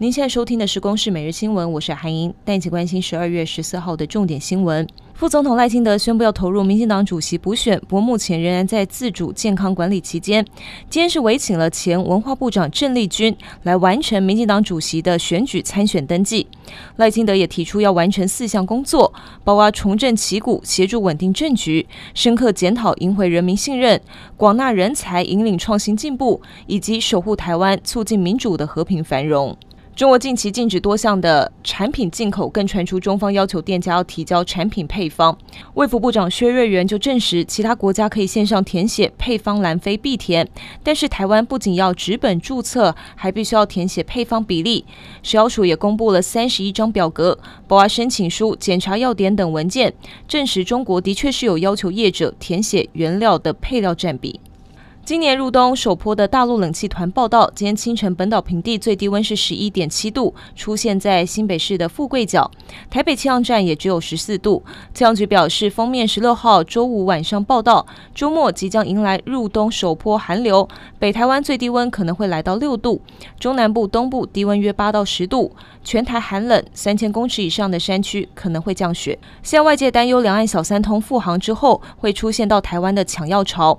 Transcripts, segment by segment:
您现在收听的是《公视每日新闻》，我是韩莹，带你一起关心十二月十四号的重点新闻。副总统赖清德宣布要投入民进党主席补选，不过目前仍然在自主健康管理期间。今天是委请了前文化部长郑丽君来完成民进党主席的选举参选登记。赖清德也提出要完成四项工作，包括重振旗鼓、协助稳定政局、深刻检讨、赢回人民信任、广纳人才、引领创新进步，以及守护台湾、促进民主的和平繁荣。中国近期禁止多项的产品进口，更传出中方要求店家要提交产品配方。卫福部长薛瑞元就证实，其他国家可以线上填写配方栏，非必填，但是台湾不仅要纸本注册，还必须要填写配方比例。食药署也公布了三十一张表格，包括申请书、检查要点等文件，证实中国的确是有要求业者填写原料的配料占比。今年入冬首波的大陆冷气团报道，今天清晨本岛平地最低温是十一点七度，出现在新北市的富贵角，台北气象站也只有十四度。气象局表示，封面十六号周五晚上报道，周末即将迎来入冬首波寒流，北台湾最低温可能会来到六度，中南部、东部低温约八到十度。全台寒冷，三千公尺以上的山区可能会降雪。现外界担忧两岸小三通复航之后会出现到台湾的抢药潮。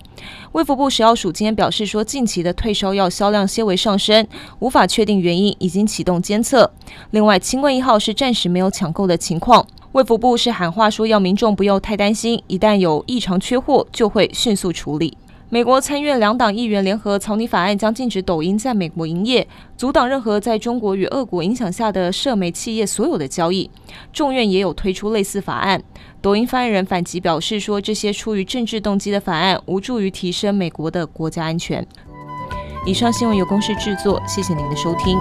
卫福部食药署今天表示说，近期的退烧药销量些微上升，无法确定原因，已经启动监测。另外，清冠一号是暂时没有抢购的情况。卫福部是喊话说，要民众不要太担心，一旦有异常缺货，就会迅速处理。美国参院两党议员联合草拟法案，将禁止抖音在美国营业，阻挡任何在中国与俄国影响下的社媒企业所有的交易。众院也有推出类似法案。抖音发言人反击表示说，这些出于政治动机的法案，无助于提升美国的国家安全。以上新闻由公视制作，谢谢您的收听。